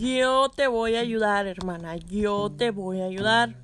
Yo te voy a ayudar, hermana. Yo te voy a ayudar.